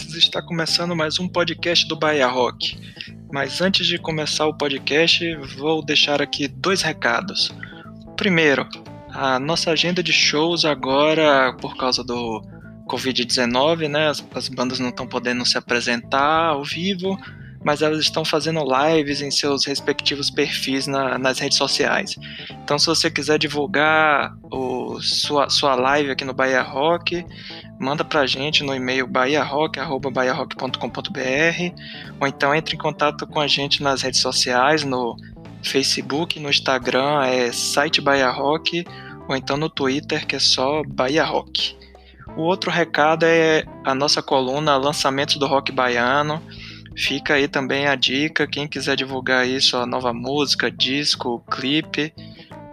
Está começando mais um podcast do Bahia Rock. Mas antes de começar o podcast, vou deixar aqui dois recados. Primeiro, a nossa agenda de shows agora, por causa do Covid-19, né? As, as bandas não estão podendo se apresentar ao vivo, mas elas estão fazendo lives em seus respectivos perfis na, nas redes sociais. Então, se você quiser divulgar o, sua, sua live aqui no Bahia Rock, manda pra gente no e-mail bahiarock.com.br ou então entre em contato com a gente nas redes sociais, no Facebook, no Instagram é site Bahia Rock ou então no Twitter que é só Bahia Rock. O outro recado é a nossa coluna Lançamentos do Rock Baiano. Fica aí também a dica, quem quiser divulgar isso, a nova música, disco, clipe,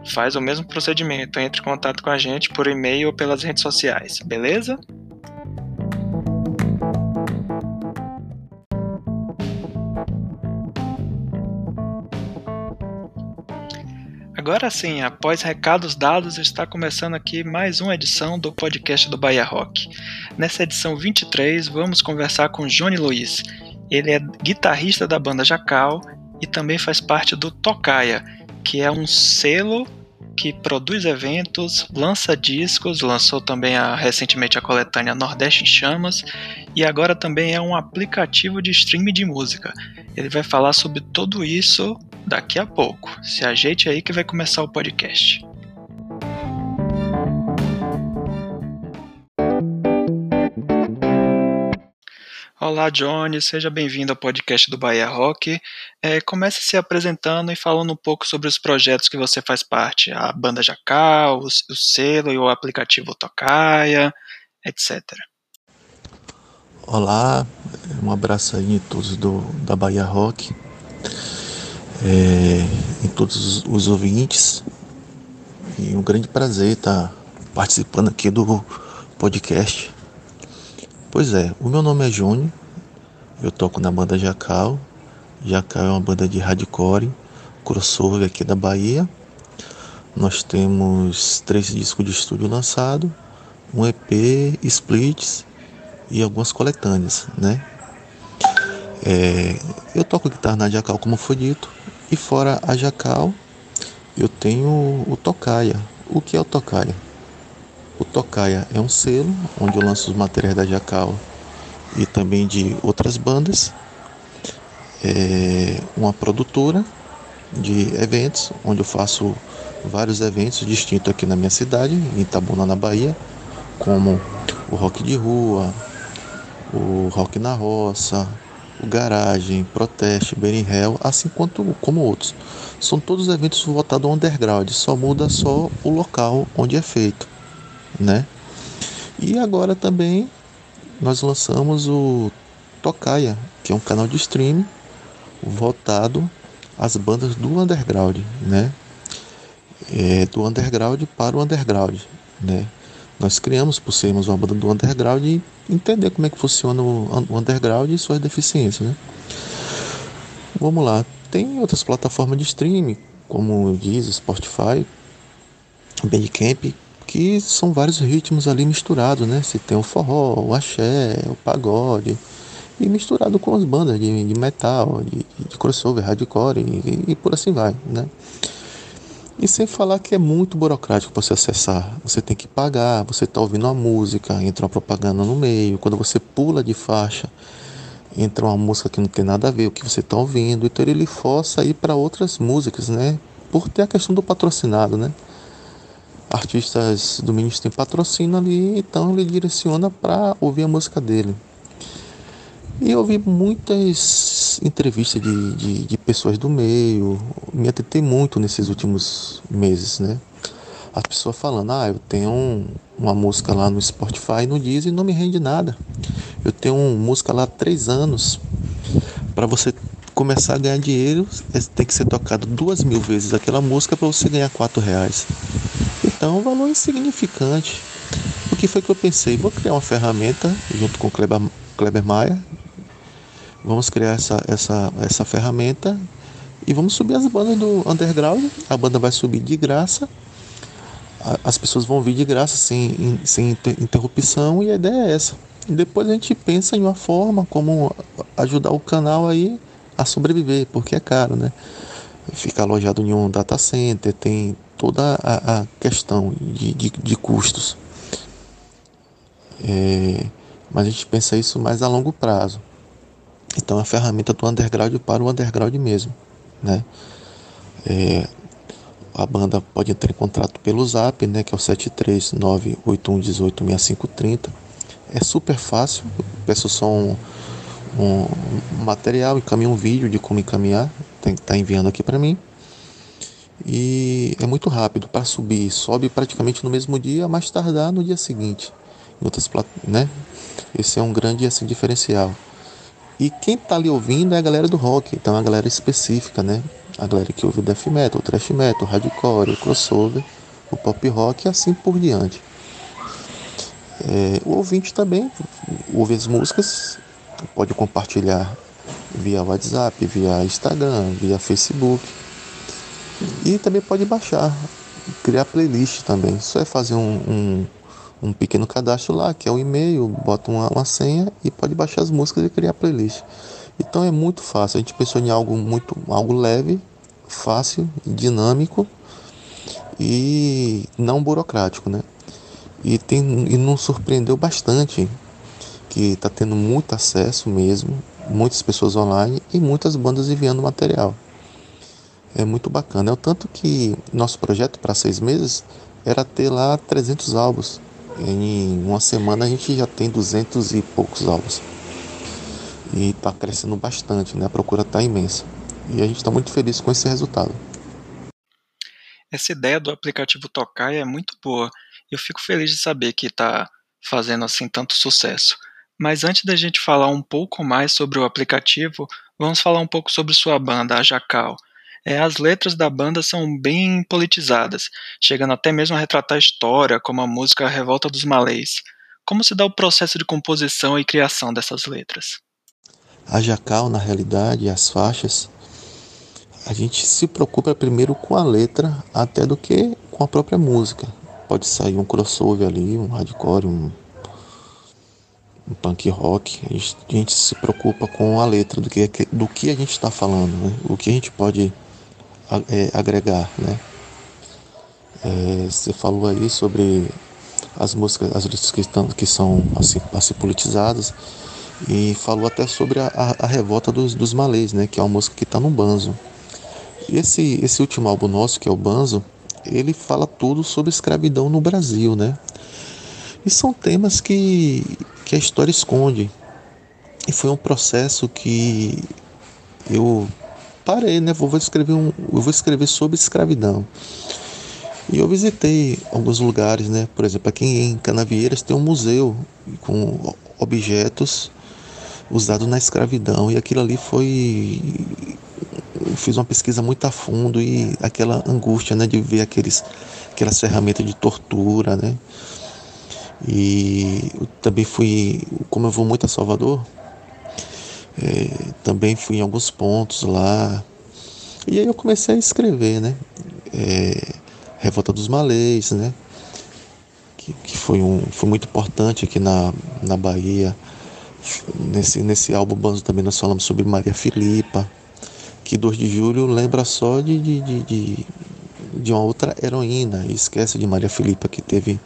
faz o mesmo procedimento. Entre em contato com a gente por e-mail ou pelas redes sociais, beleza? Agora sim, após recados dados, está começando aqui mais uma edição do podcast do Bahia Rock. Nessa edição 23, vamos conversar com Johnny Luiz. Ele é guitarrista da banda Jacal e também faz parte do Tocaia, que é um selo que produz eventos, lança discos, lançou também a, recentemente a coletânea Nordeste em Chamas e agora também é um aplicativo de streaming de música. Ele vai falar sobre tudo isso daqui a pouco. Se ajeite aí que vai começar o podcast. Olá, Johnny, seja bem-vindo ao podcast do Bahia Rock. É, comece se apresentando e falando um pouco sobre os projetos que você faz parte, a banda Jacal, o, o selo e o aplicativo Tocaia, etc. Olá, um abraço aí a todos do, da Bahia Rock, é, em todos os, os ouvintes, e um grande prazer estar participando aqui do podcast. Pois é, o meu nome é Júnior, eu toco na banda Jacal. Jacal é uma banda de hardcore, crossover aqui da Bahia. Nós temos três discos de estúdio lançado, um EP, splits e algumas coletâneas, né? É, eu toco guitarra na Jacal, como foi dito, e fora a Jacal, eu tenho o Tocaia. O que é o Tocaia? O Tocaia é um selo onde eu lanço os materiais da Jacal e também de outras bandas. É uma produtora de eventos, onde eu faço vários eventos distintos aqui na minha cidade, em Itabuna, na Bahia, como o rock de rua, o rock na roça, o garagem, proteste, Benny Hell, assim quanto como outros. São todos eventos voltados ao underground, só muda só o local onde é feito né? E agora também nós lançamos o Tocaia, que é um canal de streaming voltado às bandas do underground, né? É, do underground para o underground, né? Nós criamos por sermos uma banda do underground e entender como é que funciona o underground e suas deficiências, né? Vamos lá, tem outras plataformas de streaming, como diz Spotify, Bandcamp, que são vários ritmos ali misturados, né? Você tem o forró, o axé, o pagode, e misturado com as bandas de, de metal, de, de, crossover, hardcore e, e, por assim vai, né? E sem falar que é muito burocrático para você acessar. Você tem que pagar, você está ouvindo uma música, entra uma propaganda no meio, quando você pula de faixa, entra uma música que não tem nada a ver o que você está ouvindo, então ele força a ir para outras músicas, né? Por ter a questão do patrocinado, né? Artistas do ministro tem patrocínio ali, então ele direciona para ouvir a música dele. E eu ouvi muitas entrevistas de, de, de, pessoas do meio, me atentei muito nesses últimos meses, né? As pessoas falando, ah, eu tenho um, uma música lá no Spotify, no Deezer, e não me rende nada. Eu tenho uma música lá há três anos. Para você começar a ganhar dinheiro, é, tem que ser tocado duas mil vezes aquela música para você ganhar quatro reais. Então, um valor insignificante. O que foi que eu pensei? Vou criar uma ferramenta junto com o Kleber, Kleber Maia. Vamos criar essa, essa, essa ferramenta e vamos subir as bandas do underground. A banda vai subir de graça. As pessoas vão vir de graça, sem, sem interrupção, e a ideia é essa. depois a gente pensa em uma forma como ajudar o canal aí a sobreviver, porque é caro, né? Ficar alojado em um data center, tem toda a, a questão de, de, de custos. É, mas a gente pensa isso mais a longo prazo. Então a ferramenta do underground para o underground mesmo, né? É, a banda pode entrar em contato pelo zap, né, que é o 73981186530. É super fácil, peço só um, um material, encaminho um vídeo de como encaminhar, tem que estar tá enviando aqui para mim. E é muito rápido para subir, sobe praticamente no mesmo dia, mais tardar no dia seguinte. Em outras, né? Esse é um grande assim, diferencial. E quem está ali ouvindo é a galera do rock, então é a galera específica, né? A galera que ouve o death metal, o thrash metal, o hardcore, o crossover, o pop rock e assim por diante. É, o ouvinte também ouve as músicas, pode compartilhar via WhatsApp, via Instagram, via Facebook. E também pode baixar, criar playlist também. Só é fazer um, um um pequeno cadastro lá, que é o um e-mail, bota uma, uma senha e pode baixar as músicas e criar playlist. Então é muito fácil. A gente pensou em algo muito algo leve, fácil, dinâmico e não burocrático, né? E tem e nos surpreendeu bastante que está tendo muito acesso mesmo, muitas pessoas online e muitas bandas enviando material. É muito bacana. É o tanto que nosso projeto para seis meses era ter lá 300 álbuns. Em uma semana a gente já tem duzentos e poucos álbuns. E está crescendo bastante, né? A procura está imensa. E a gente está muito feliz com esse resultado. Essa ideia do aplicativo Tokai é muito boa. Eu fico feliz de saber que está fazendo assim tanto sucesso. Mas antes da gente falar um pouco mais sobre o aplicativo, vamos falar um pouco sobre sua banda, a Jacal. É, as letras da banda são bem politizadas, chegando até mesmo a retratar a história, como a música Revolta dos Malês. Como se dá o processo de composição e criação dessas letras? A Jacal, na realidade, as faixas, a gente se preocupa primeiro com a letra até do que com a própria música. Pode sair um crossover ali, um hardcore, um, punk rock. A gente, a gente, se preocupa com a letra do que, do que a gente está falando, né? o que a gente pode é, agregar, né? É, você falou aí sobre as músicas, as letras que, estão, que são assim, assim politizadas e falou até sobre a, a, a revolta dos, dos malês, né? Que é uma música que está no Banzo. E esse, esse último álbum nosso, que é o Banzo, ele fala tudo sobre escravidão no Brasil, né? E são temas que, que a história esconde. E foi um processo que eu parei, né? Vou escrever um, eu vou escrever sobre escravidão. E eu visitei alguns lugares, né? Por exemplo, aqui em Canavieiras tem um museu com objetos usados na escravidão e aquilo ali foi eu fiz uma pesquisa muito a fundo e aquela angústia, né, de ver aqueles aquelas ferramentas de tortura, né? E também fui, como eu vou muito a Salvador, é, também fui em alguns pontos lá. E aí eu comecei a escrever, né? É, Revolta dos Malês, né? Que, que, foi, um, foi muito importante aqui na, na Bahia. Nesse, nesse álbum Banzo também nós falamos sobre Maria Filipa, que 2 de julho lembra só de, de, de, de, de uma outra heroína, e esquece de Maria Filipa, que teve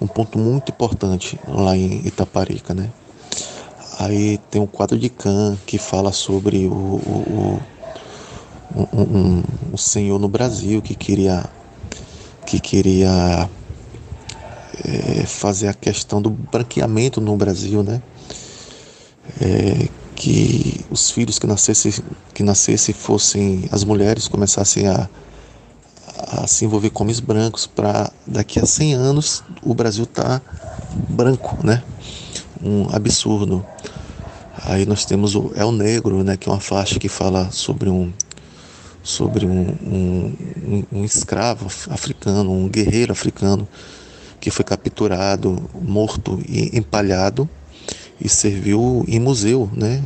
um ponto muito importante lá em Itaparica, né? Aí tem um quadro de Khan que fala sobre o, o, o um, um, senhor no Brasil que queria que queria é, fazer a questão do branqueamento no Brasil, né? É, que os filhos que nascessem que nascesse fossem as mulheres começassem a, a se envolver com homens brancos para daqui a 100 anos o Brasil tá branco, né? um absurdo. Aí nós temos o El Negro, né, que é uma faixa que fala sobre um sobre um, um, um, escravo africano, um guerreiro africano que foi capturado, morto e empalhado e serviu em museu, né?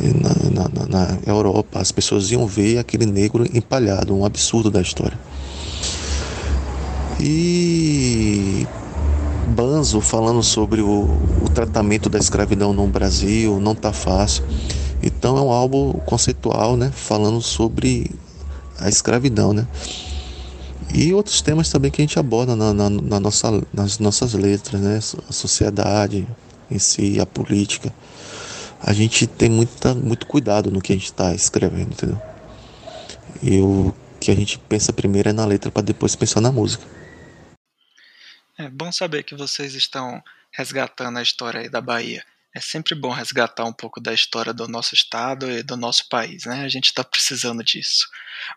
Na, na, na Europa, as pessoas iam ver aquele negro empalhado, um absurdo da história. E Banzo falando sobre o, o tratamento da escravidão no Brasil, não tá fácil. Então é um álbum conceitual, né, falando sobre a escravidão, né? E outros temas também que a gente aborda na, na, na nossa, nas nossas letras, né? A sociedade em si, a política. A gente tem muita, muito cuidado no que a gente está escrevendo, entendeu? E o que a gente pensa primeiro é na letra para depois pensar na música. É bom saber que vocês estão resgatando a história aí da Bahia. É sempre bom resgatar um pouco da história do nosso estado e do nosso país, né? A gente está precisando disso.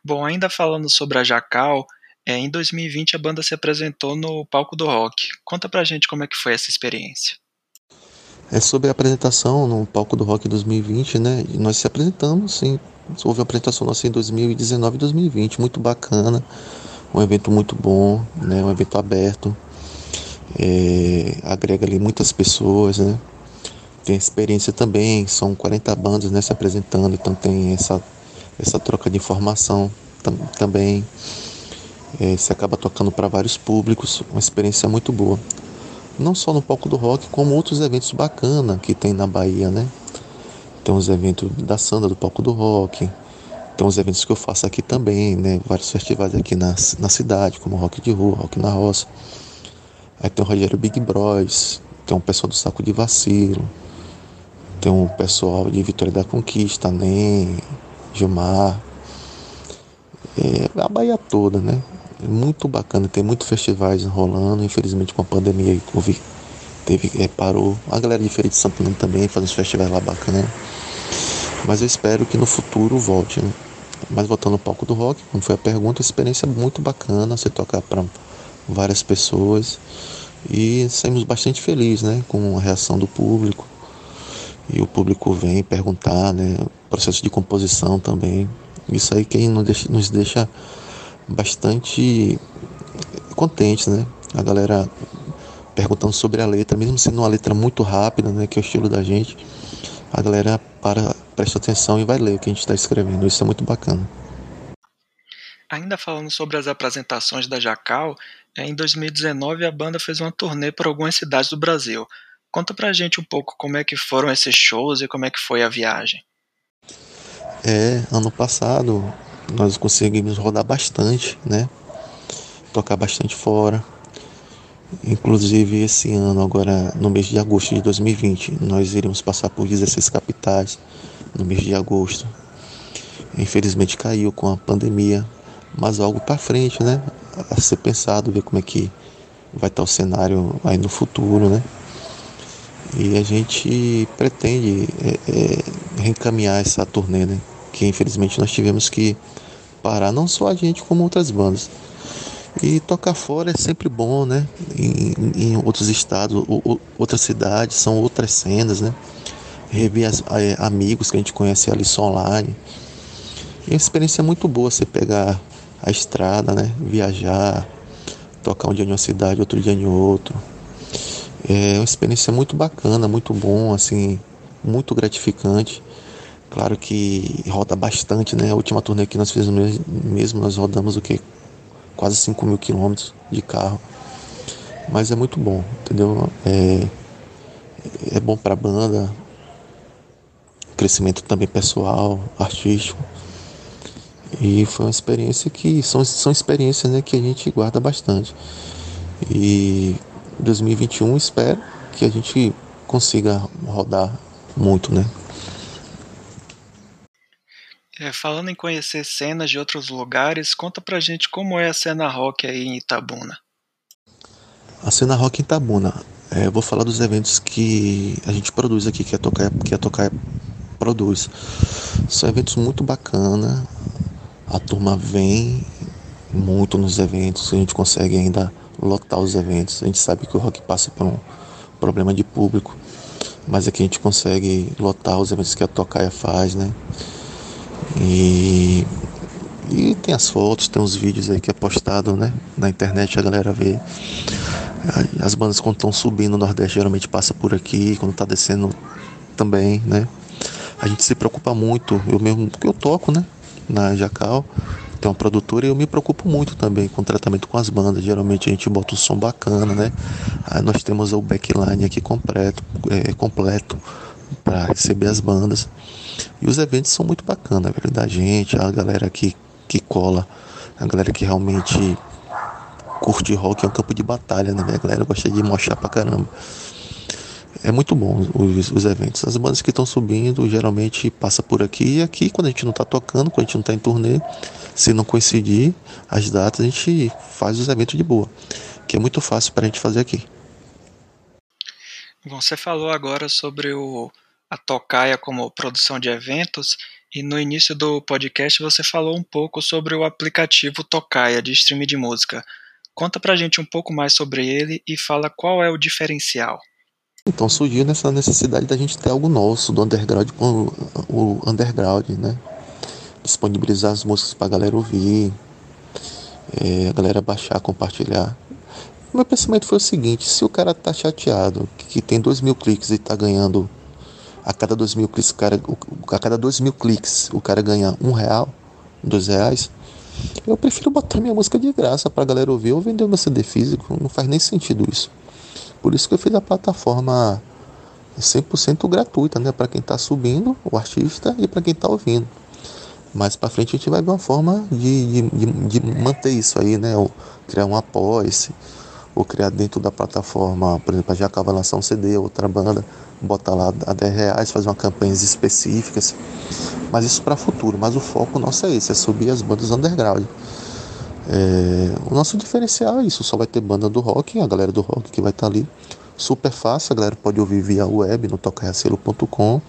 Bom, ainda falando sobre a Jacal, é, em 2020 a banda se apresentou no palco do rock. Conta pra gente como é que foi essa experiência. É sobre a apresentação no palco do rock 2020, né? E nós se apresentamos, sim. Houve a apresentação nossa em 2019 e 2020, muito bacana. Um evento muito bom, né? Um evento aberto. É, agrega ali muitas pessoas, né? Tem experiência também, são 40 bandas né, se apresentando, então tem essa, essa troca de informação tam, também. É, você acaba tocando para vários públicos, uma experiência muito boa. Não só no palco do rock, como outros eventos bacanas que tem na Bahia, né? Tem os eventos da Sandra do palco do rock, tem os eventos que eu faço aqui também, né? Vários festivais aqui na, na cidade, como Rock de Rua, Rock na Roça. Aí tem o Rogério Big Bros, tem o pessoal do Saco de Vacilo, tem o pessoal de Vitória da Conquista, NEM, Gilmar. É, a Bahia toda, né? Muito bacana, tem muitos festivais rolando, infelizmente com a pandemia houve, teve, é, parou. A galera de Feira de Santana também faz uns festivais lá bacanas. Mas eu espero que no futuro volte, né? Mas voltando ao palco do rock, como foi a pergunta, experiência muito bacana, você tocar para várias pessoas e saímos bastante felizes, né, com a reação do público. E o público vem perguntar, né, processo de composição também. Isso aí que nos deixa, nos deixa bastante contentes, né? A galera perguntando sobre a letra, mesmo sendo uma letra muito rápida, né, que é o estilo da gente, a galera para, presta atenção e vai ler o que a gente está escrevendo. Isso é muito bacana. Ainda falando sobre as apresentações da Jacal, é, em 2019 a banda fez uma turnê por algumas cidades do Brasil. Conta pra gente um pouco como é que foram esses shows e como é que foi a viagem. É, ano passado nós conseguimos rodar bastante, né? Tocar bastante fora. Inclusive esse ano, agora no mês de agosto de 2020, nós iremos passar por 16 capitais no mês de agosto. Infelizmente caiu com a pandemia, mas algo para frente, né? A ser pensado, ver como é que vai estar o cenário aí no futuro, né? E a gente pretende é, é, reencaminhar essa turnê, né? Que infelizmente nós tivemos que parar, não só a gente, como outras bandas. E tocar fora é sempre bom, né? Em, em outros estados, ou, outras cidades, são outras cenas, né? Rever as, é, amigos que a gente conhece ali só online. E é uma experiência muito boa você pegar a estrada, né? Viajar, tocar um dia em uma cidade, outro dia em outro. É uma experiência muito bacana, muito bom, assim, muito gratificante. Claro que roda bastante, né? A última turnê que nós fizemos mesmo, nós rodamos o que? Quase 5 mil quilômetros de carro. Mas é muito bom, entendeu? É, é bom para a banda, crescimento também pessoal, artístico. E foi uma experiência que são, são experiências né, que a gente guarda bastante. E 2021 espero que a gente consiga rodar muito, né? É, falando em conhecer cenas de outros lugares, conta pra gente como é a cena rock aí em Itabuna. A cena rock em Itabuna. É, eu vou falar dos eventos que a gente produz aqui, que a Tocar, que a Tocar produz. São eventos muito bacana. A turma vem muito nos eventos, a gente consegue ainda lotar os eventos. A gente sabe que o rock passa por um problema de público, mas aqui a gente consegue lotar os eventos que a Tocaia faz, né? E, e tem as fotos, tem os vídeos aí que é postado, né? Na internet a galera vê. As bandas quando estão subindo no Nordeste geralmente passa por aqui, quando está descendo também, né? A gente se preocupa muito, eu mesmo, porque eu toco, né? Na Jacal, tem uma produtora e eu me preocupo muito também com o tratamento com as bandas. Geralmente a gente bota um som bacana, né? Aí nós temos o backline aqui completo, é, completo para receber as bandas. E os eventos são muito bacanas, velho, da gente, a galera que, que cola, a galera que realmente curte rock, é um campo de batalha, né? A galera gosta de mochar pra caramba. É muito bom os, os eventos. As bandas que estão subindo geralmente passa por aqui e aqui, quando a gente não está tocando, quando a gente não está em turnê, se não coincidir as datas, a gente faz os eventos de boa, que é muito fácil para a gente fazer aqui. Você falou agora sobre o, a Tocaia como produção de eventos e no início do podcast você falou um pouco sobre o aplicativo Tocaia de streaming de música. Conta pra gente um pouco mais sobre ele e fala qual é o diferencial. Então surgiu nessa necessidade da gente ter algo nosso, do underground com o underground, né? Disponibilizar as músicas pra galera ouvir, é, a galera baixar, compartilhar. Meu pensamento foi o seguinte, se o cara tá chateado, que tem dois mil cliques e tá ganhando a cada dois mil cliques, o cara, a cada dois mil cliques o cara ganha um real, dois reais, eu prefiro botar minha música de graça pra galera ouvir ou vender meu CD físico, não faz nem sentido isso. Por isso que eu fiz a plataforma 100% gratuita, né, para quem tá subindo, o artista, e para quem tá ouvindo. Mais para frente a gente vai ver uma forma de, de, de, manter isso aí, né, ou criar um apoio ou criar dentro da plataforma, por exemplo, já acaba lançar um CD, outra banda, botar lá a 10 reais, fazer uma campanhas específicas. Mas isso para futuro. Mas o foco nosso é esse, é subir as bandas underground. É, o nosso diferencial é isso, só vai ter banda do rock, a galera do rock que vai estar tá ali. Super fácil, a galera pode ouvir via web no tocaiacelo.com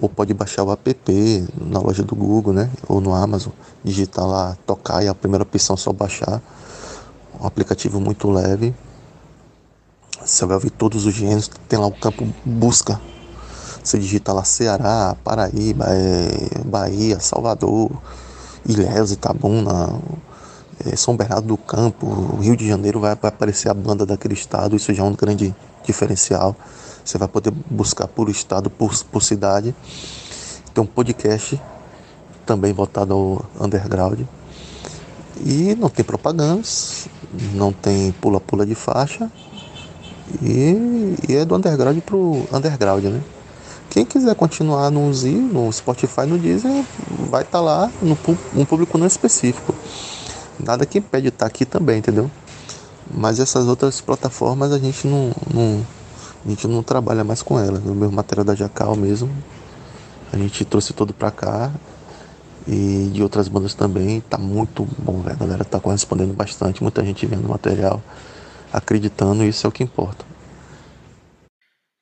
ou pode baixar o app na loja do Google, né? Ou no Amazon, digitar lá tocar e a primeira opção é só baixar um aplicativo muito leve. Você vai ouvir todos os gêneros, tem lá o campo busca. Você digita lá Ceará, Paraíba, é, Bahia, Salvador, Ilhéus, Itabuna, é, São Bernardo do Campo, Rio de Janeiro vai, aparecer a banda daquele estado, isso já é um grande diferencial. Você vai poder buscar por estado, por, por cidade. Tem um podcast também voltado ao underground. E não tem propagandas, não tem pula-pula de faixa. E, e, é do underground pro underground, né? Quem quiser continuar no Z, no Spotify, no Deezer, vai estar tá lá no um público não específico. Nada que impede estar tá aqui também, entendeu? Mas essas outras plataformas a gente não, não a gente não trabalha mais com elas. No meu material da Jacal mesmo, a gente trouxe todo pra cá e de outras bandas também. Tá muito bom, velho. A galera tá correspondendo bastante, muita gente vendo o material, acreditando, e isso é o que importa.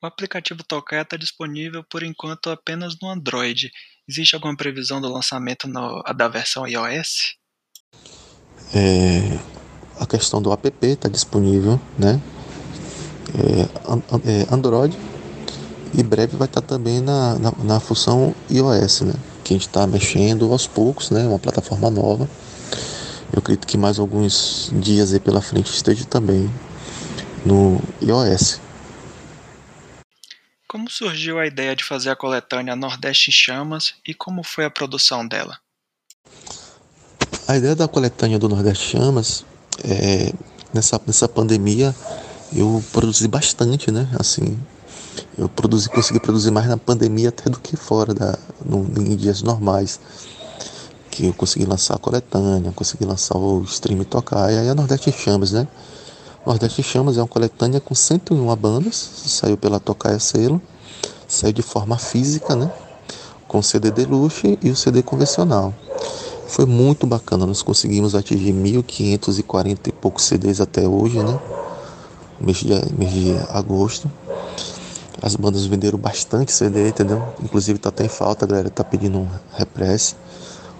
O aplicativo Tokai está disponível por enquanto apenas no Android. Existe alguma previsão do lançamento no, da versão iOS? É, a questão do app está disponível, né? É, é, Android e breve vai estar tá também na, na, na função iOS, né? Que a gente está mexendo aos poucos, né? Uma plataforma nova. Eu acredito que mais alguns dias aí pela frente esteja também no iOS. Como surgiu a ideia de fazer a coletânea Nordeste em Chamas e como foi a produção dela? A ideia da coletânea do Nordeste Chamas é nessa, nessa pandemia eu produzi bastante, né? Assim, eu produzi, consegui produzir mais na pandemia até do que fora, da, no, em dias normais. Que eu consegui lançar a coletânea, consegui lançar o stream tocar, e aí a Nordeste em Chamas, né? Nordeste Chamas é uma coletânea com 101 bandas, saiu pela Tocaia Selo, saiu de forma física, né? Com CD Deluxe e o CD convencional. Foi muito bacana, nós conseguimos atingir 1.540 e poucos CDs até hoje, né? Mês de, mês de agosto. As bandas venderam bastante CD, entendeu? Inclusive tá até em falta, a galera tá pedindo um repress,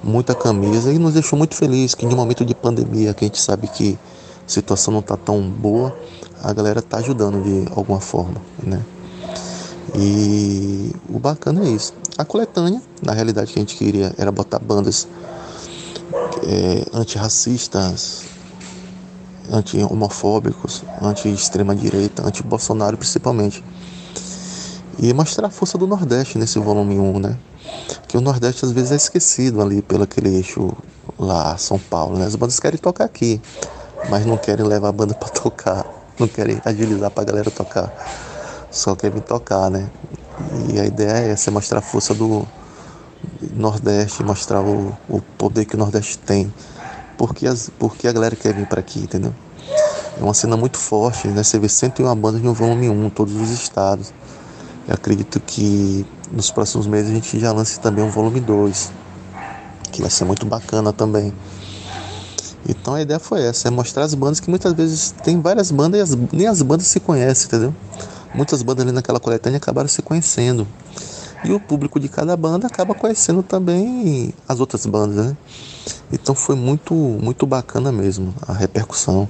muita camisa e nos deixou muito feliz que em um momento de pandemia, que a gente sabe que a situação não tá tão boa, a galera tá ajudando de alguma forma, né? E o bacana é isso. A coletânea, na realidade que a gente queria era botar bandas é, antirracistas, anti-homofóbicos, anti-extrema direita, anti-Bolsonaro principalmente e mostrar a força do Nordeste nesse volume 1, né? que o Nordeste às vezes é esquecido ali pelo aquele eixo lá, São Paulo, né? As bandas querem tocar aqui, mas não querem levar a banda para tocar, não querem agilizar para a galera tocar, só querem tocar, né? E a ideia é essa, é mostrar a força do Nordeste, mostrar o, o poder que o Nordeste tem, porque, as, porque a galera quer vir para aqui, entendeu? É uma cena muito forte, né? Você vê 101 bandas no volume 1, todos os estados. Eu acredito que nos próximos meses a gente já lance também um volume 2, que vai ser muito bacana também. Então a ideia foi essa, é mostrar as bandas que muitas vezes tem várias bandas e as, nem as bandas se conhecem, entendeu? Muitas bandas ali naquela coletânea acabaram se conhecendo. E o público de cada banda acaba conhecendo também as outras bandas, né? Então foi muito, muito bacana mesmo a repercussão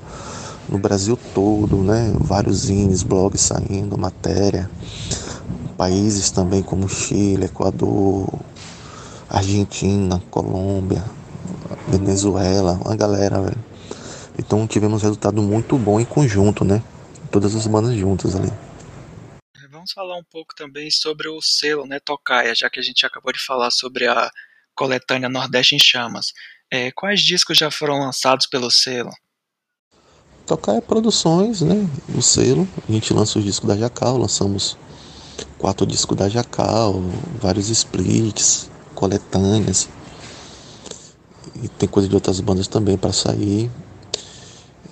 no Brasil todo, né? Vários zines, blogs saindo, matéria. Países também como Chile, Equador, Argentina, Colômbia, Venezuela, uma galera, velho. Então tivemos um resultado muito bom em conjunto, né? Todas as bandas juntas ali. Vamos falar um pouco também sobre o selo, né, Tocaia, já que a gente acabou de falar sobre a coletânea Nordeste em Chamas. É, quais discos já foram lançados pelo selo? Tocaia Produções, né, o selo. A gente lança os discos da Jacal, lançamos quatro discos da Jacal, vários splits, coletâneas. E tem coisa de outras bandas também para sair.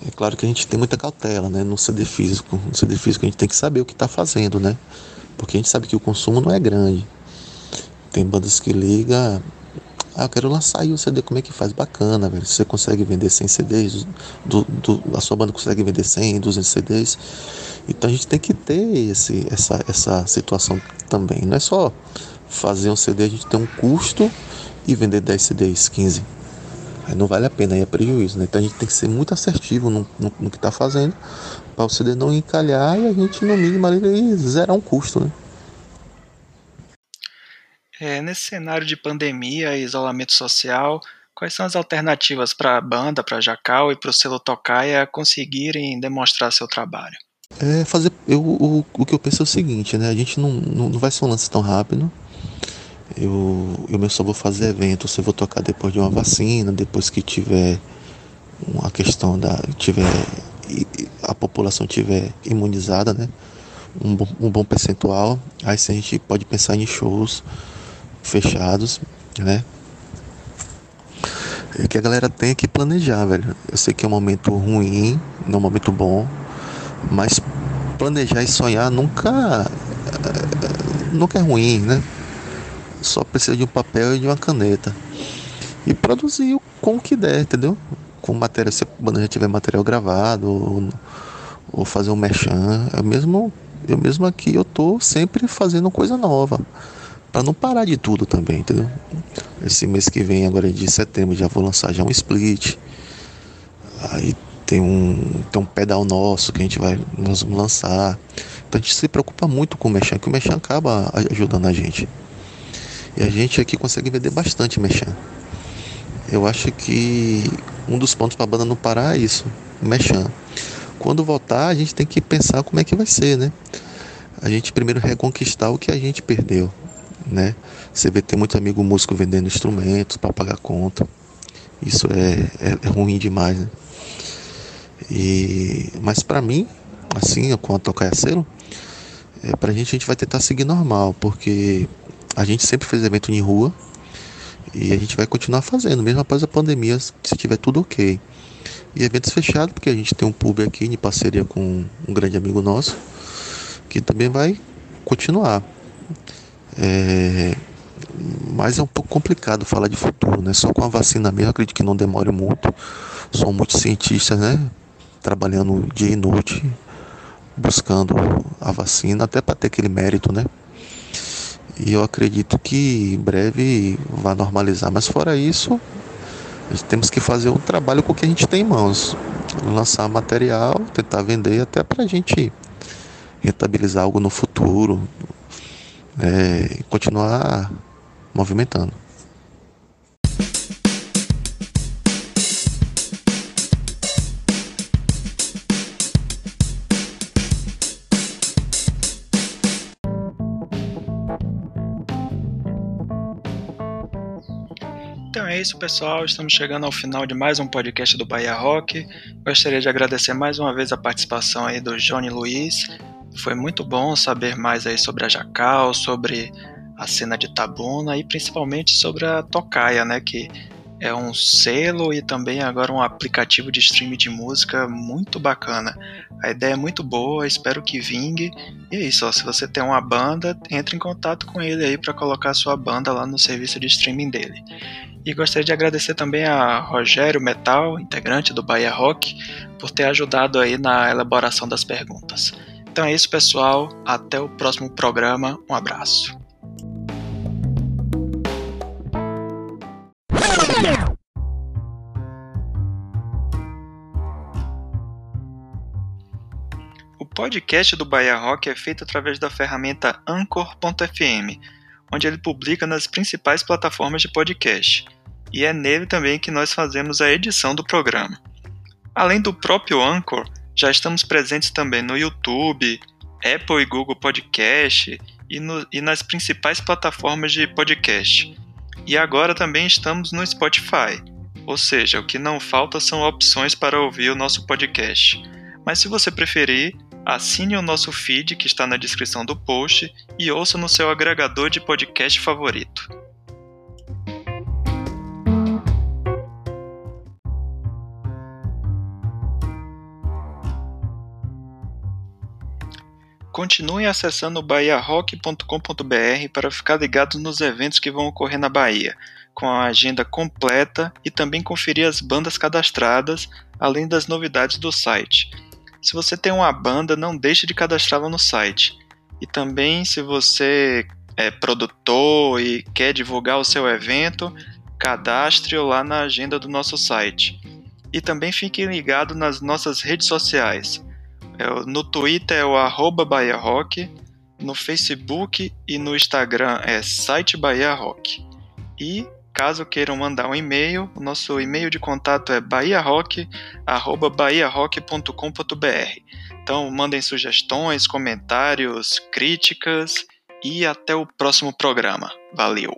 É claro que a gente tem muita cautela, né? No CD físico. No CD físico a gente tem que saber o que está fazendo, né? Porque a gente sabe que o consumo não é grande. Tem bandas que ligam. Ah, eu quero lançar aí o CD, como é que faz? Bacana, velho. Você consegue vender 100 CDs, do, do, a sua banda consegue vender 100, 200 CDs. Então a gente tem que ter esse, essa, essa situação também. Não é só fazer um CD, a gente tem um custo e vender 10 CDs, 15. Aí não vale a pena, aí é prejuízo. Né? Então a gente tem que ser muito assertivo no, no, no que está fazendo para o CD não encalhar e a gente, no mínimo, ali, zerar um custo. Né? É, nesse cenário de pandemia e isolamento social, quais são as alternativas para a banda, para a Jacal e para o selo Tocaia conseguirem demonstrar seu trabalho? É fazer. Eu, o, o que eu penso é o seguinte, né? A gente não, não, não vai ser um lance tão rápido. Eu, eu só vou fazer evento se eu vou tocar depois de uma vacina, depois que tiver uma questão da. tiver. a população tiver imunizada, né? Um um bom percentual. Aí sim a gente pode pensar em shows fechados, né? É que a galera tem que planejar, velho. Eu sei que é um momento ruim, não é um momento bom, mas planejar e sonhar nunca nunca é ruim, né? Só precisa de um papel e de uma caneta. E produzir com o que der, entendeu? Com matéria, se a banda já tiver material gravado, ou, ou fazer um mechan. Eu mesmo, eu mesmo aqui eu tô sempre fazendo coisa nova. Para não parar de tudo também, entendeu? Esse mês que vem, agora de setembro, já vou lançar já um split. Aí tem um, tem um pedal nosso que a gente vai nós vamos lançar. Então a gente se preocupa muito com o Mechan, que o Mechan acaba ajudando a gente. E a gente aqui consegue vender bastante Mechan. Eu acho que um dos pontos para a banda não parar é isso, Mechan. Quando voltar, a gente tem que pensar como é que vai ser, né? A gente primeiro reconquistar o que a gente perdeu, né? Você vê ter muito amigo músico vendendo instrumentos para pagar conta. Isso é, é, é ruim demais, né? E, mas para mim, assim, com a Tocaia Selo, é, pra gente a gente vai tentar seguir normal, porque a gente sempre fez evento em rua e a gente vai continuar fazendo, mesmo após a pandemia, se tiver tudo ok. E eventos fechados, porque a gente tem um pub aqui em parceria com um grande amigo nosso, que também vai continuar. É, mas é um pouco complicado falar de futuro, né? Só com a vacina mesmo, acredito que não demore muito. São muitos cientistas, né? trabalhando dia e noite, buscando a vacina, até para ter aquele mérito, né? E eu acredito que em breve vai normalizar. Mas fora isso, temos que fazer um trabalho com o que a gente tem em mãos. Lançar material, tentar vender até para a gente rentabilizar algo no futuro é, continuar movimentando. Então é isso, pessoal. Estamos chegando ao final de mais um podcast do Bahia Rock. Gostaria de agradecer mais uma vez a participação aí do Johnny Luiz. Foi muito bom saber mais aí sobre a Jacal, sobre a cena de Tabuna e principalmente sobre a Tocaia, né, que é um selo e também agora um aplicativo de streaming de música muito bacana. A ideia é muito boa, espero que vingue. E é isso, ó, se você tem uma banda, entre em contato com ele aí para colocar a sua banda lá no serviço de streaming dele. E gostaria de agradecer também a Rogério Metal, integrante do Bahia Rock, por ter ajudado aí na elaboração das perguntas. Então é isso, pessoal. Até o próximo programa. Um abraço. O podcast do Bahia Rock é feito através da ferramenta Anchor.fm, onde ele publica nas principais plataformas de podcast e é nele também que nós fazemos a edição do programa. Além do próprio Anchor, já estamos presentes também no YouTube, Apple e Google Podcast e, no, e nas principais plataformas de podcast. E agora também estamos no Spotify, ou seja, o que não falta são opções para ouvir o nosso podcast. Mas se você preferir, assine o nosso feed que está na descrição do post e ouça no seu agregador de podcast favorito. Continue acessando bahiarock.com.br para ficar ligado nos eventos que vão ocorrer na Bahia, com a agenda completa e também conferir as bandas cadastradas, além das novidades do site. Se você tem uma banda, não deixe de cadastrá-la no site. E também, se você é produtor e quer divulgar o seu evento, cadastre-o lá na agenda do nosso site. E também fique ligado nas nossas redes sociais. É no Twitter é o arroba Bahia Rock, no Facebook e no Instagram é site Bahia Rock. E caso queiram mandar um e-mail, o nosso e-mail de contato é bahiarock@bahiarock.com.br. Então mandem sugestões, comentários, críticas e até o próximo programa. Valeu!